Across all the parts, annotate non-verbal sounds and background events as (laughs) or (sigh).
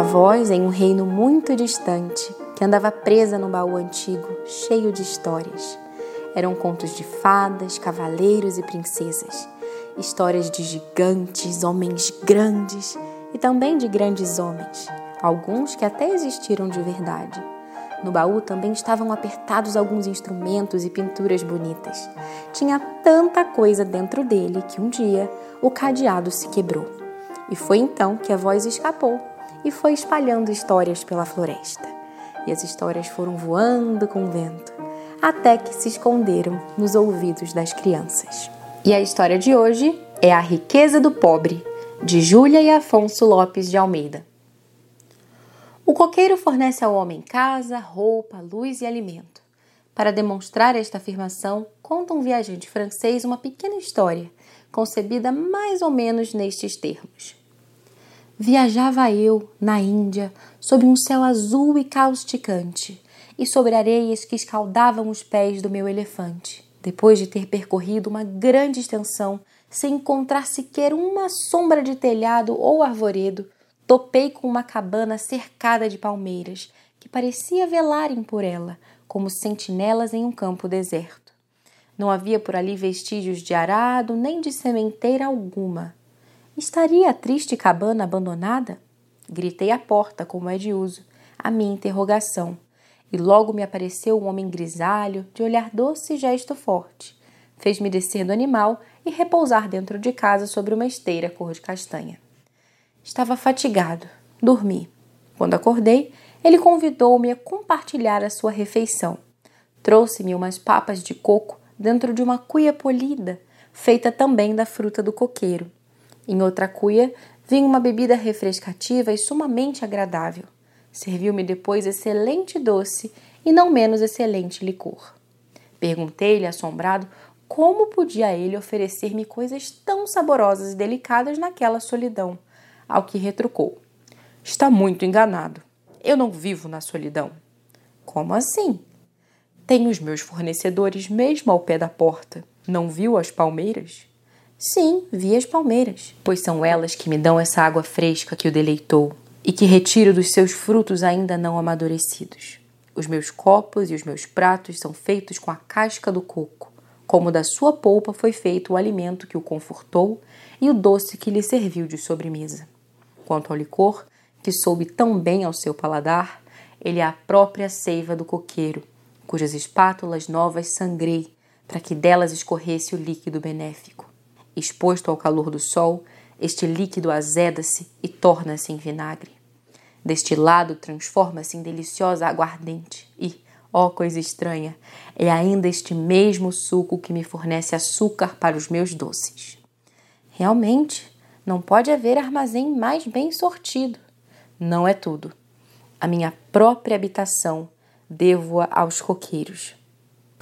uma voz em um reino muito distante que andava presa num baú antigo, cheio de histórias. Eram contos de fadas, cavaleiros e princesas, histórias de gigantes, homens grandes e também de grandes homens, alguns que até existiram de verdade. No baú também estavam apertados alguns instrumentos e pinturas bonitas. Tinha tanta coisa dentro dele que um dia o cadeado se quebrou. E foi então que a voz escapou e foi espalhando histórias pela floresta. E as histórias foram voando com o vento, até que se esconderam nos ouvidos das crianças. E a história de hoje é A Riqueza do Pobre, de Júlia e Afonso Lopes de Almeida. O coqueiro fornece ao homem casa, roupa, luz e alimento. Para demonstrar esta afirmação, conta um viajante francês uma pequena história, concebida mais ou menos nestes termos. Viajava eu, na Índia, sob um céu azul e causticante, e sobre areias que escaldavam os pés do meu elefante. Depois de ter percorrido uma grande extensão, sem encontrar sequer uma sombra de telhado ou arvoredo, Topei com uma cabana cercada de palmeiras, que parecia velarem por ela, como sentinelas em um campo deserto. Não havia por ali vestígios de arado nem de sementeira alguma. Estaria a triste cabana abandonada? Gritei à porta, como é de uso, a minha interrogação, e logo me apareceu um homem grisalho, de olhar doce e gesto forte. Fez-me descer do animal e repousar dentro de casa sobre uma esteira cor de castanha. Estava fatigado, dormi. Quando acordei, ele convidou-me a compartilhar a sua refeição. Trouxe-me umas papas de coco dentro de uma cuia polida, feita também da fruta do coqueiro. Em outra cuia vinha uma bebida refrescativa e sumamente agradável. Serviu-me depois excelente doce e não menos excelente licor. Perguntei-lhe, assombrado, como podia ele oferecer-me coisas tão saborosas e delicadas naquela solidão ao que retrucou: Está muito enganado. Eu não vivo na solidão. Como assim? Tenho os meus fornecedores mesmo ao pé da porta. Não viu as palmeiras? Sim, vi as palmeiras, pois são elas que me dão essa água fresca que o deleitou e que retiro dos seus frutos ainda não amadurecidos. Os meus copos e os meus pratos são feitos com a casca do coco, como da sua polpa foi feito o alimento que o confortou e o doce que lhe serviu de sobremesa. Quanto ao licor, que soube tão bem ao seu paladar, ele é a própria seiva do coqueiro, cujas espátulas novas sangrei, para que delas escorresse o líquido benéfico. Exposto ao calor do sol, este líquido azeda-se e torna-se em vinagre. Destilado, transforma-se em deliciosa aguardente e, ó coisa estranha, é ainda este mesmo suco que me fornece açúcar para os meus doces. Realmente, não pode haver armazém mais bem sortido. Não é tudo. A minha própria habitação devo-a aos coqueiros.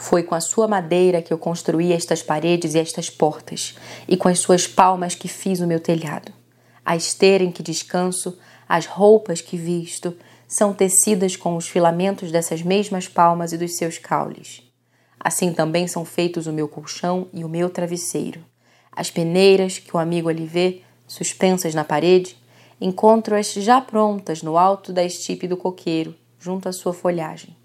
Foi com a sua madeira que eu construí estas paredes e estas portas, e com as suas palmas que fiz o meu telhado. A esteira em que descanso, as roupas que visto, são tecidas com os filamentos dessas mesmas palmas e dos seus caules. Assim também são feitos o meu colchão e o meu travesseiro. As peneiras que o amigo ali vê suspensas na parede, encontro-as já prontas no alto da estipe do coqueiro, junto à sua folhagem.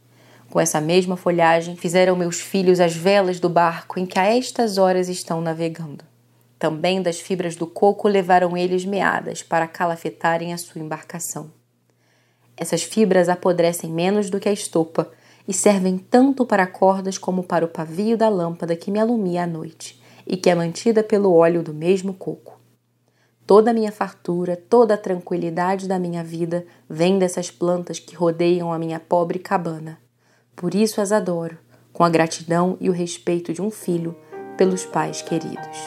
Com essa mesma folhagem fizeram meus filhos as velas do barco em que a estas horas estão navegando. Também das fibras do coco levaram eles meadas para calafetarem a sua embarcação. Essas fibras apodrecem menos do que a estopa e servem tanto para cordas como para o pavio da lâmpada que me alumia à noite e que é mantida pelo óleo do mesmo coco. Toda a minha fartura, toda a tranquilidade da minha vida vem dessas plantas que rodeiam a minha pobre cabana. Por isso as adoro, com a gratidão e o respeito de um filho pelos pais queridos.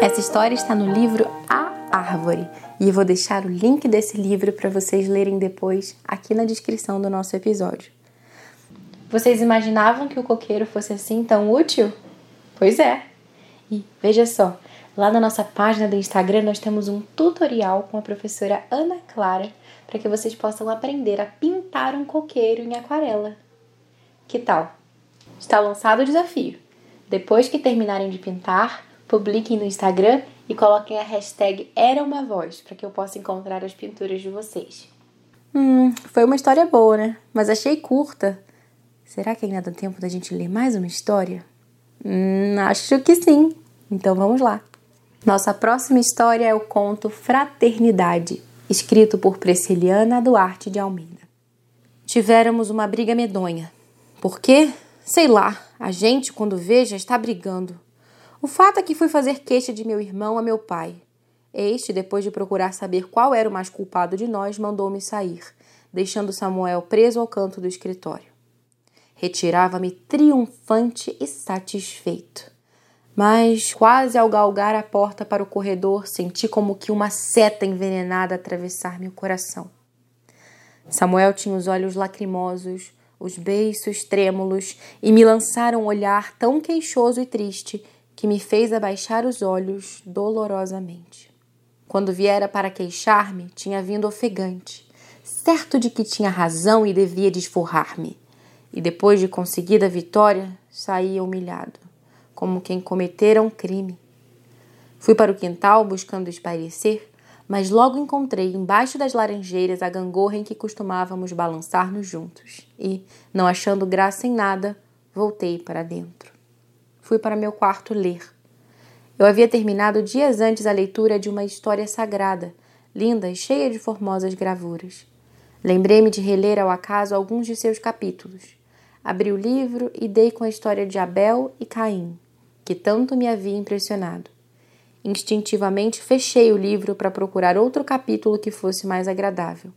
Essa história está no livro A Árvore e vou deixar o link desse livro para vocês lerem depois aqui na descrição do nosso episódio. Vocês imaginavam que o coqueiro fosse assim tão útil? Pois é. E veja só, lá na nossa página do Instagram nós temos um tutorial com a professora Ana Clara para que vocês possam aprender a pintar um coqueiro em aquarela. Que tal? Está lançado o desafio. Depois que terminarem de pintar, publiquem no Instagram e coloquem a hashtag Era uma Voz para que eu possa encontrar as pinturas de vocês. Hum, foi uma história boa, né? Mas achei curta. Será que ainda dá tempo da gente ler mais uma história? Hum, acho que sim. Então vamos lá. Nossa próxima história é o conto Fraternidade, escrito por Prisciliana Duarte de Almeida. Tivéramos uma briga medonha. Por quê? Sei lá, a gente, quando vê, já está brigando. O fato é que fui fazer queixa de meu irmão a meu pai. Este, depois de procurar saber qual era o mais culpado de nós, mandou-me sair, deixando Samuel preso ao canto do escritório. Retirava-me triunfante e satisfeito. Mas, quase ao galgar a porta para o corredor, senti como que uma seta envenenada atravessar meu coração. Samuel tinha os olhos lacrimosos, os beiços trêmulos e me lançaram um olhar tão queixoso e triste que me fez abaixar os olhos dolorosamente. Quando viera para queixar-me, tinha vindo ofegante, certo de que tinha razão e devia desforrar-me. E depois de conseguida a vitória, saía humilhado, como quem cometera um crime. Fui para o quintal buscando espairecer mas logo encontrei embaixo das laranjeiras a gangorra em que costumávamos balançar-nos juntos e, não achando graça em nada, voltei para dentro. Fui para meu quarto ler. Eu havia terminado dias antes a leitura de uma história sagrada, linda e cheia de formosas gravuras. Lembrei-me de reler ao acaso alguns de seus capítulos. Abri o livro e dei com a história de Abel e Caim, que tanto me havia impressionado. Instintivamente fechei o livro para procurar outro capítulo que fosse mais agradável.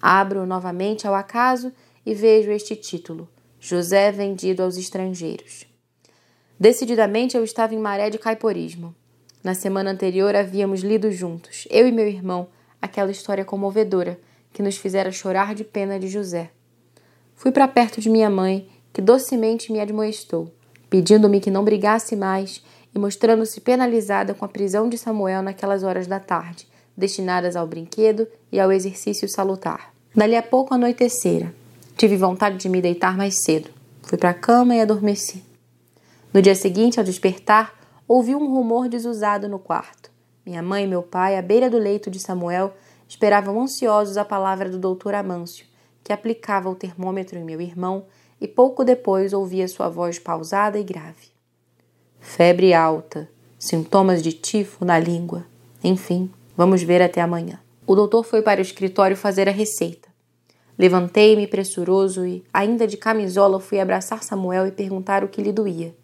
Abro novamente ao acaso e vejo este título: José vendido aos estrangeiros. Decididamente eu estava em maré de caiporismo. Na semana anterior havíamos lido juntos, eu e meu irmão, aquela história comovedora que nos fizera chorar de pena de José. Fui para perto de minha mãe, que docemente me admoestou, pedindo-me que não brigasse mais e mostrando-se penalizada com a prisão de Samuel naquelas horas da tarde, destinadas ao brinquedo e ao exercício salutar. Dali a pouco anoitecera. Tive vontade de me deitar mais cedo. Fui para a cama e adormeci. No dia seguinte, ao despertar, ouvi um rumor desusado no quarto. Minha mãe e meu pai, à beira do leito de Samuel, esperavam ansiosos a palavra do doutor Amâncio, que aplicava o termômetro em meu irmão, e pouco depois ouvia sua voz pausada e grave febre alta, sintomas de tifo na língua. Enfim, vamos ver até amanhã. O doutor foi para o escritório fazer a receita. Levantei-me pressuroso e, ainda de camisola, fui abraçar Samuel e perguntar o que lhe doía.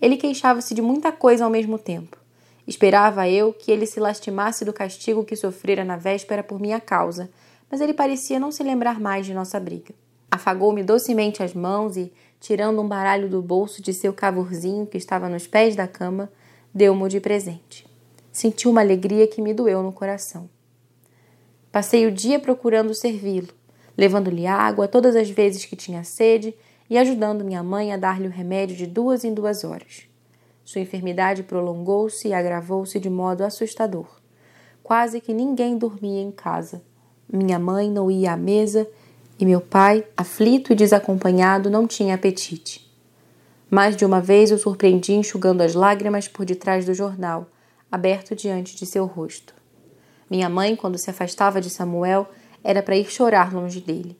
Ele queixava-se de muita coisa ao mesmo tempo. Esperava eu que ele se lastimasse do castigo que sofrera na véspera por minha causa, mas ele parecia não se lembrar mais de nossa briga. Afagou-me docemente as mãos e, tirando um baralho do bolso de seu cavurzinho que estava nos pés da cama, deu-mo de presente. Senti uma alegria que me doeu no coração. Passei o dia procurando servi-lo, levando-lhe água todas as vezes que tinha sede e ajudando minha mãe a dar-lhe o remédio de duas em duas horas. Sua enfermidade prolongou-se e agravou-se de modo assustador. Quase que ninguém dormia em casa. Minha mãe não ia à mesa e meu pai, aflito e desacompanhado, não tinha apetite. Mais de uma vez o surpreendi enxugando as lágrimas por detrás do jornal, aberto diante de seu rosto. Minha mãe, quando se afastava de Samuel, era para ir chorar longe dele.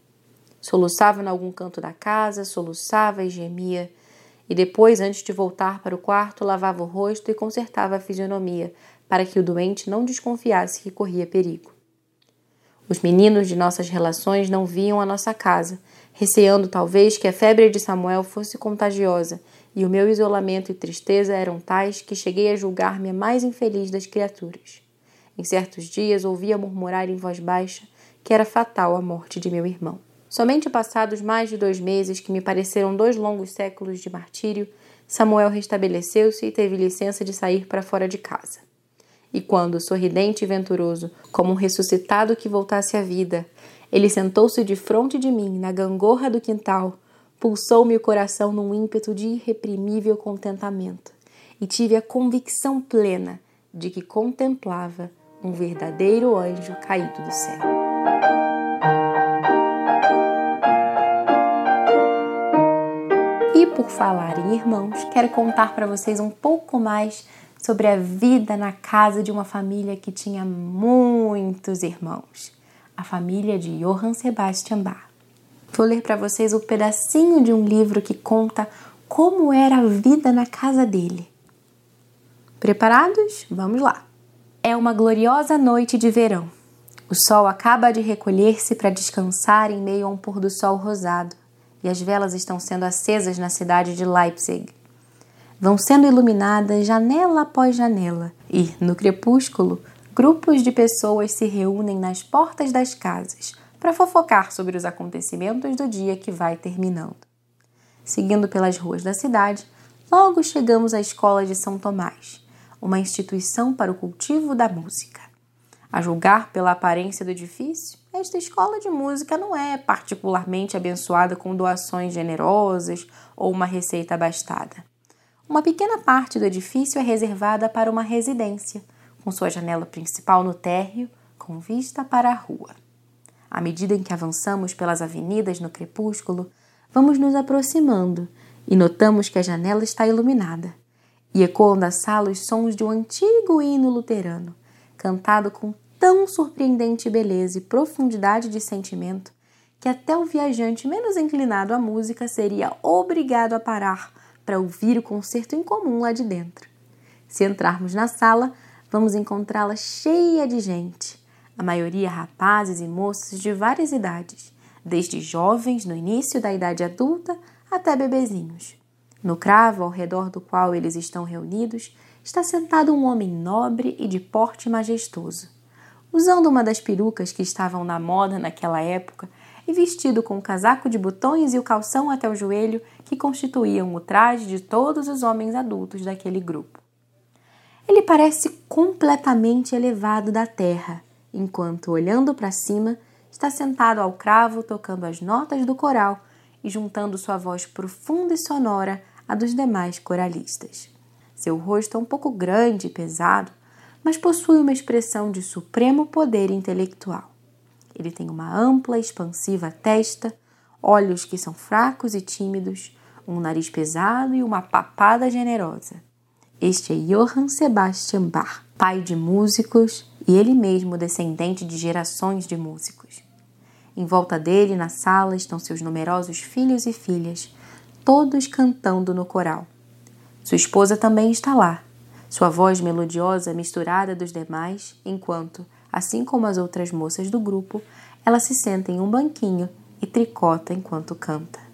Soluçava em algum canto da casa, soluçava e gemia, e depois, antes de voltar para o quarto, lavava o rosto e consertava a fisionomia, para que o doente não desconfiasse que corria perigo. Os meninos de nossas relações não viam a nossa casa, receando talvez que a febre de Samuel fosse contagiosa, e o meu isolamento e tristeza eram tais que cheguei a julgar-me a mais infeliz das criaturas. Em certos dias ouvia murmurar em voz baixa que era fatal a morte de meu irmão. Somente passados mais de dois meses, que me pareceram dois longos séculos de martírio, Samuel restabeleceu-se e teve licença de sair para fora de casa. E quando, sorridente e venturoso, como um ressuscitado que voltasse à vida, ele sentou-se de frente de mim, na gangorra do quintal, pulsou-me o coração num ímpeto de irreprimível contentamento, e tive a convicção plena de que contemplava um verdadeiro anjo caído do céu. E por falar em irmãos, quero contar para vocês um pouco mais sobre a vida na casa de uma família que tinha muitos irmãos, a família de Johann Sebastian Bach. Vou ler para vocês um pedacinho de um livro que conta como era a vida na casa dele. Preparados? Vamos lá! É uma gloriosa noite de verão. O sol acaba de recolher-se para descansar em meio a um pôr do sol rosado, e as velas estão sendo acesas na cidade de Leipzig. Vão sendo iluminadas janela após janela, e, no crepúsculo, grupos de pessoas se reúnem nas portas das casas para fofocar sobre os acontecimentos do dia que vai terminando. Seguindo pelas ruas da cidade, logo chegamos à escola de São Tomás, uma instituição para o cultivo da música. A julgar pela aparência do edifício, esta escola de música não é particularmente abençoada com doações generosas ou uma receita abastada. Uma pequena parte do edifício é reservada para uma residência, com sua janela principal no térreo, com vista para a rua. À medida em que avançamos pelas avenidas no crepúsculo, vamos nos aproximando e notamos que a janela está iluminada. E ecoam da sala os sons de um antigo hino luterano, cantado com tão surpreendente beleza e profundidade de sentimento que até o viajante menos inclinado à música seria obrigado a parar para ouvir o concerto em comum lá de dentro. Se entrarmos na sala, vamos encontrá-la cheia de gente, a maioria rapazes e moças de várias idades, desde jovens no início da idade adulta até bebezinhos. No cravo ao redor do qual eles estão reunidos está sentado um homem nobre e de porte majestoso. Usando uma das perucas que estavam na moda naquela época e vestido com o casaco de botões e o calção até o joelho que constituíam o traje de todos os homens adultos daquele grupo. Ele parece completamente elevado da terra, enquanto, olhando para cima, está sentado ao cravo tocando as notas do coral e juntando sua voz profunda e sonora à dos demais coralistas. Seu rosto é um pouco grande e pesado, mas possui uma expressão de supremo poder intelectual. Ele tem uma ampla expansiva testa, olhos que são fracos e tímidos, um nariz pesado e uma papada generosa. Este é Johann Sebastian Bach, pai de músicos e ele mesmo descendente de gerações de músicos. Em volta dele, na sala, estão seus numerosos filhos e filhas, todos cantando no coral. Sua esposa também está lá, sua voz melodiosa misturada dos demais, enquanto, assim como as outras moças do grupo, ela se senta em um banquinho e tricota enquanto canta.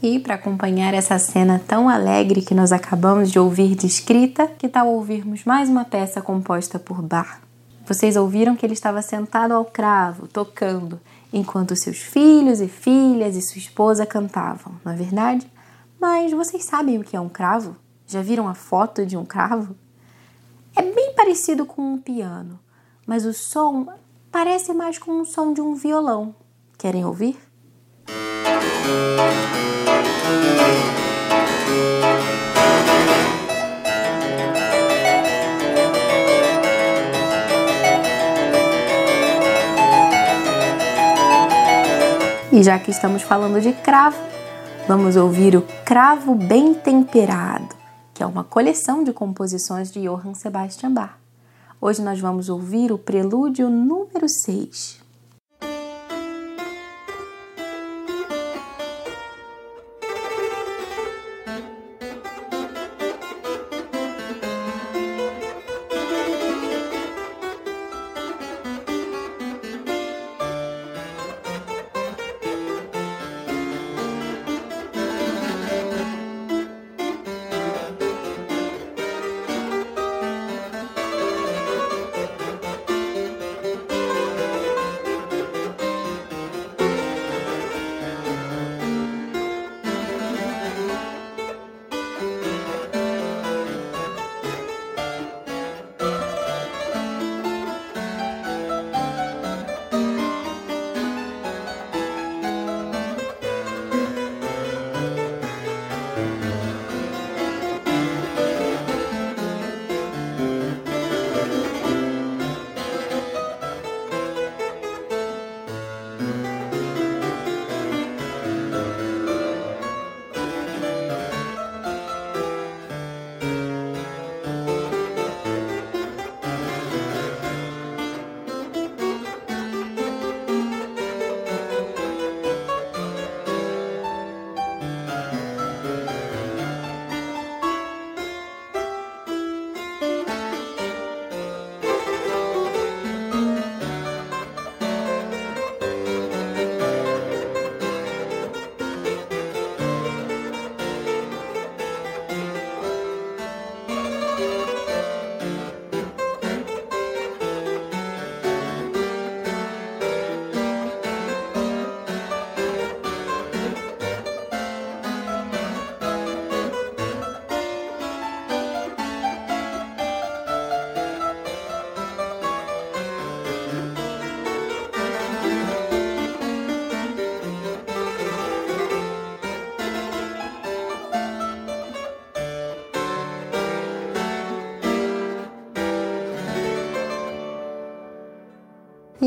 E para acompanhar essa cena tão alegre que nós acabamos de ouvir descrita, que tal ouvirmos mais uma peça composta por Bach? Vocês ouviram que ele estava sentado ao cravo, tocando, enquanto seus filhos e filhas e sua esposa cantavam, não é verdade? Mas vocês sabem o que é um cravo? Já viram a foto de um cravo? É bem parecido com um piano, mas o som parece mais com o som de um violão. Querem ouvir? E já que estamos falando de cravo, vamos ouvir o Cravo Bem Temperado, que é uma coleção de composições de Johann Sebastian Bach. Hoje nós vamos ouvir o prelúdio número 6.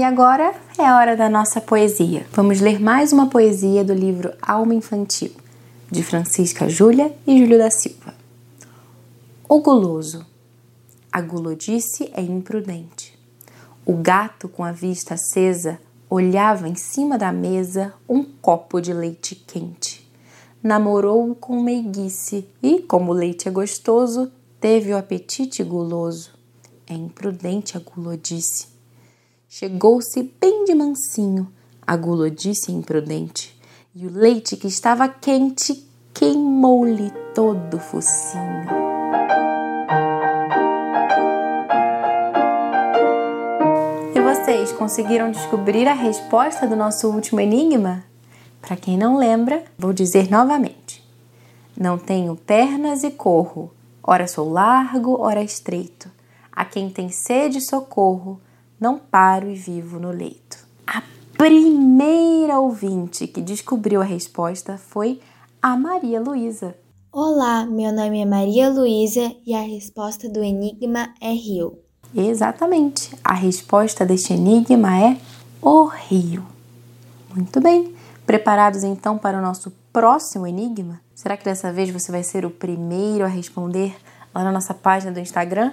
E agora é a hora da nossa poesia. Vamos ler mais uma poesia do livro Alma Infantil, de Francisca Júlia e Júlio da Silva. O guloso. A gulodice é imprudente. O gato, com a vista acesa, olhava em cima da mesa um copo de leite quente. Namorou com meiguice e, como o leite é gostoso, teve o apetite guloso. É imprudente a gulodice. Chegou-se bem de mansinho, a gulodice imprudente, e o leite que estava quente queimou-lhe todo o focinho. E vocês conseguiram descobrir a resposta do nosso último enigma? Para quem não lembra, vou dizer novamente. Não tenho pernas e corro, ora sou largo, ora estreito. A quem tem sede, socorro, não paro e vivo no leito. A primeira ouvinte que descobriu a resposta foi a Maria Luísa. Olá, meu nome é Maria Luísa e a resposta do enigma é rio. Exatamente, a resposta deste enigma é o rio. Muito bem, preparados então para o nosso próximo enigma? Será que dessa vez você vai ser o primeiro a responder lá na nossa página do Instagram?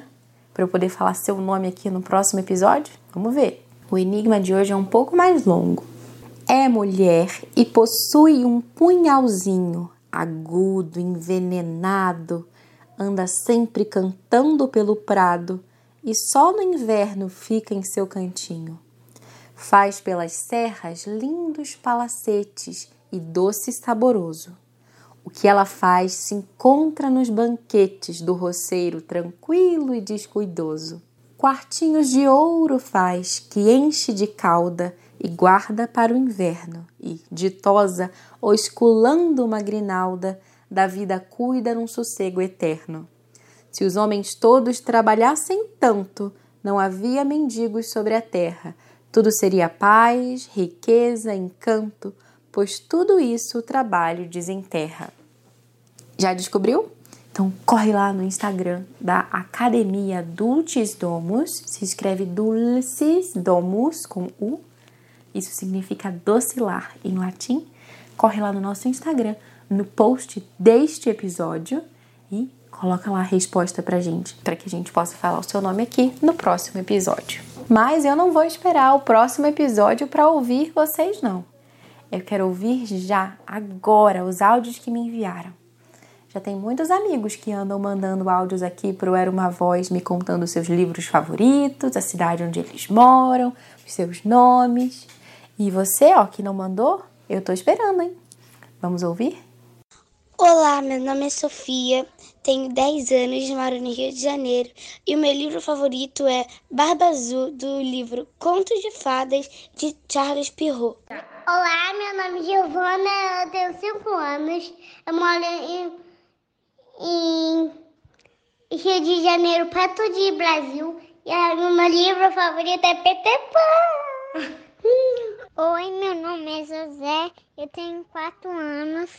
Para eu poder falar seu nome aqui no próximo episódio? Vamos ver. O enigma de hoje é um pouco mais longo. É mulher e possui um punhalzinho agudo, envenenado, anda sempre cantando pelo prado e só no inverno fica em seu cantinho. Faz pelas serras lindos palacetes e doce saboroso. O que ela faz se encontra nos banquetes do roceiro tranquilo e descuidoso. Quartinhos de ouro faz, que enche de cauda e guarda para o inverno, e, ditosa, osculando uma grinalda, da vida cuida num sossego eterno. Se os homens todos trabalhassem tanto, não havia mendigos sobre a terra, tudo seria paz, riqueza, encanto, pois tudo isso o trabalho desenterra. Já descobriu? Então corre lá no Instagram da Academia Dulcis Domus, se escreve Dulcis Domus com U, isso significa docilar em latim. Corre lá no nosso Instagram, no post deste episódio e coloca lá a resposta pra gente, para que a gente possa falar o seu nome aqui no próximo episódio. Mas eu não vou esperar o próximo episódio para ouvir vocês não. Eu quero ouvir já, agora, os áudios que me enviaram. Já tem muitos amigos que andam mandando áudios aqui pro Era Uma Voz, me contando seus livros favoritos, a cidade onde eles moram, os seus nomes. E você, ó, que não mandou, eu tô esperando, hein? Vamos ouvir? Olá, meu nome é Sofia, tenho 10 anos, moro no Rio de Janeiro e o meu livro favorito é Barba Azul, do livro Contos de Fadas, de Charles Perrault. Olá, meu nome é Giovana, eu tenho 5 anos, eu moro em, em Rio de Janeiro, perto de Brasil, e o meu livro favorito é Peter Pan. (laughs) Oi, meu nome é José, eu tenho 4 anos.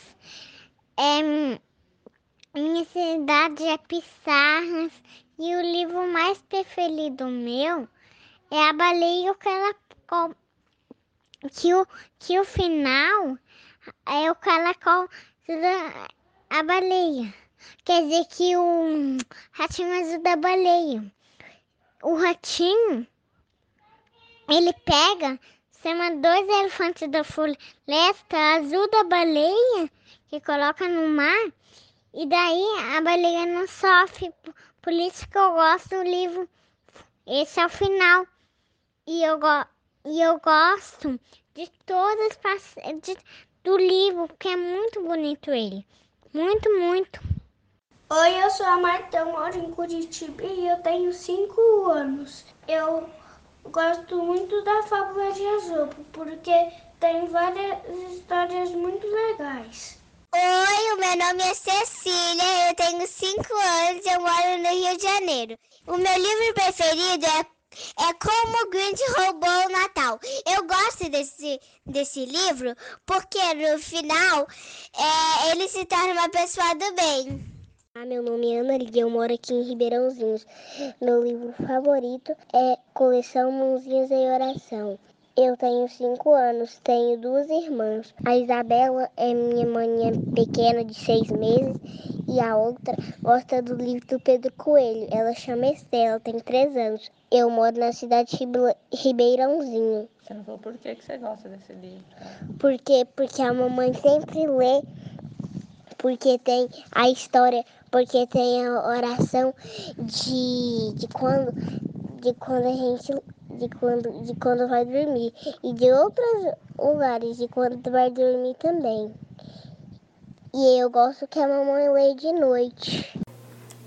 É, minha cidade é Pissarras e o livro mais preferido meu é A Baleia e o Caracol. Que o, que o final é o caracol a baleia. Quer dizer que o ratinho azul da baleia. O ratinho, ele pega, chama dois elefantes da floresta azul da baleia, que coloca no mar, e daí a baleia não sofre. Por isso que eu gosto do livro. Esse é o final. E eu, go e eu gosto de todas de, do livro, porque é muito bonito ele. Muito, muito. Oi, eu sou a Marta, moro em Curitiba e eu tenho 5 anos. Eu gosto muito da Fábula de Azopo, porque tem várias histórias muito legais. Oi, o meu nome é Cecília, eu tenho 5 anos e eu moro no Rio de Janeiro. O meu livro preferido é, é Como o Grinch Roubou o Natal. Eu gosto desse, desse livro porque no final é, ele se torna uma pessoa do bem. Meu nome é Ana Lídia, eu moro aqui em Ribeirãozinhos. Meu livro favorito é Coleção Mãozinhas em Oração. Eu tenho cinco anos, tenho duas irmãs. A Isabela é minha maninha pequena de seis meses e a outra gosta do livro do Pedro Coelho. Ela chama Estela, tem três anos. Eu moro na cidade de Ribeirãozinho. Você não falou por que, que você gosta desse livro? Porque, porque a mamãe sempre lê, porque tem a história, porque tem a oração de, de quando de quando a gente de quando de quando vai dormir e de outros lugares de quando vai dormir também. E eu gosto que a mamãe lê de noite.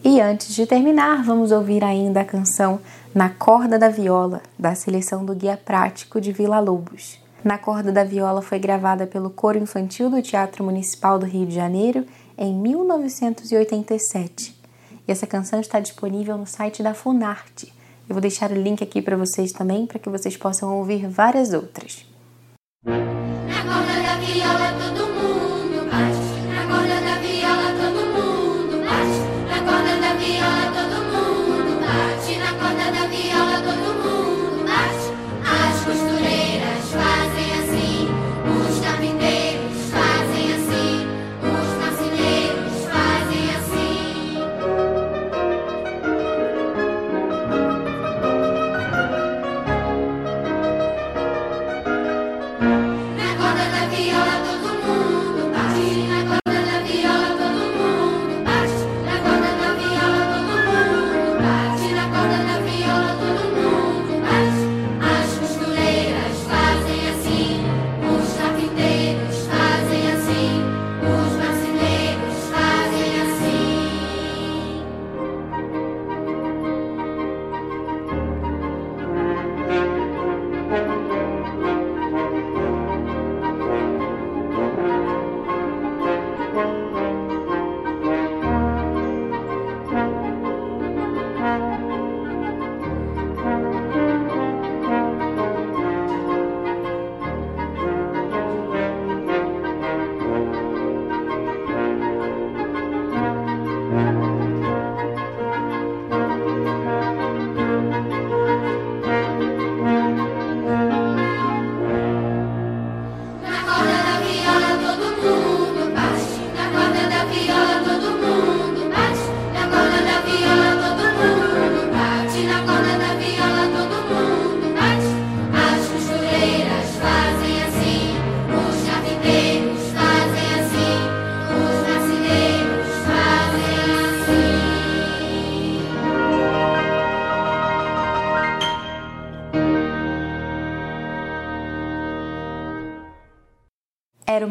E antes de terminar, vamos ouvir ainda a canção Na Corda da Viola, da seleção do Guia Prático de Vila Lobos. Na Corda da Viola foi gravada pelo Coro Infantil do Teatro Municipal do Rio de Janeiro em 1987. E essa canção está disponível no site da Funarte. Eu vou deixar o link aqui para vocês também, para que vocês possam ouvir várias outras.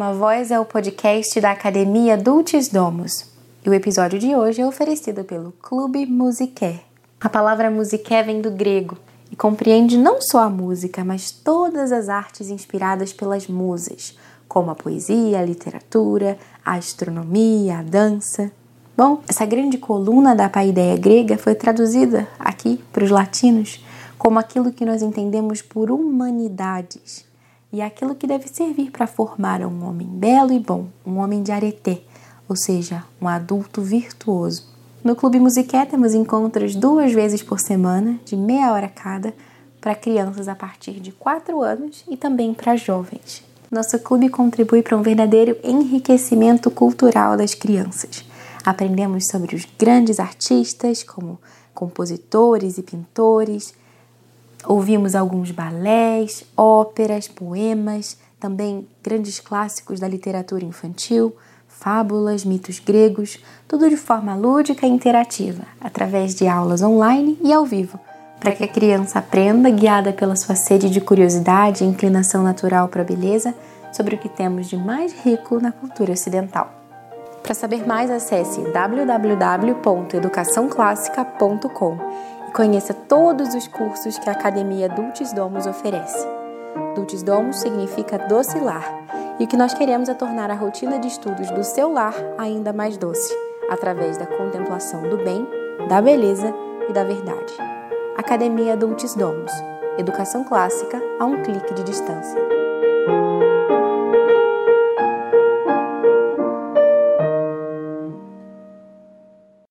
Uma Voz é o podcast da Academia Dulcis Domus. E o episódio de hoje é oferecido pelo Clube Musiqué. A palavra musiqué vem do grego e compreende não só a música, mas todas as artes inspiradas pelas musas, como a poesia, a literatura, a astronomia, a dança. Bom, essa grande coluna da paideia grega foi traduzida aqui para os latinos como aquilo que nós entendemos por humanidades e é aquilo que deve servir para formar um homem belo e bom, um homem de areté, ou seja, um adulto virtuoso. No Clube Musiqué temos encontros duas vezes por semana, de meia hora cada, para crianças a partir de 4 anos e também para jovens. Nosso clube contribui para um verdadeiro enriquecimento cultural das crianças. Aprendemos sobre os grandes artistas, como compositores e pintores, Ouvimos alguns balés, óperas, poemas, também grandes clássicos da literatura infantil, fábulas, mitos gregos, tudo de forma lúdica e interativa, através de aulas online e ao vivo, para que a criança aprenda, guiada pela sua sede de curiosidade e inclinação natural para a beleza, sobre o que temos de mais rico na cultura ocidental. Para saber mais, acesse www.educaçãoclássica.com conheça todos os cursos que a Academia Dulcis Domus oferece. Dulcis Domus significa doce lar, e o que nós queremos é tornar a rotina de estudos do seu lar ainda mais doce, através da contemplação do bem, da beleza e da verdade. Academia Dulcis Domus Educação clássica a um clique de distância.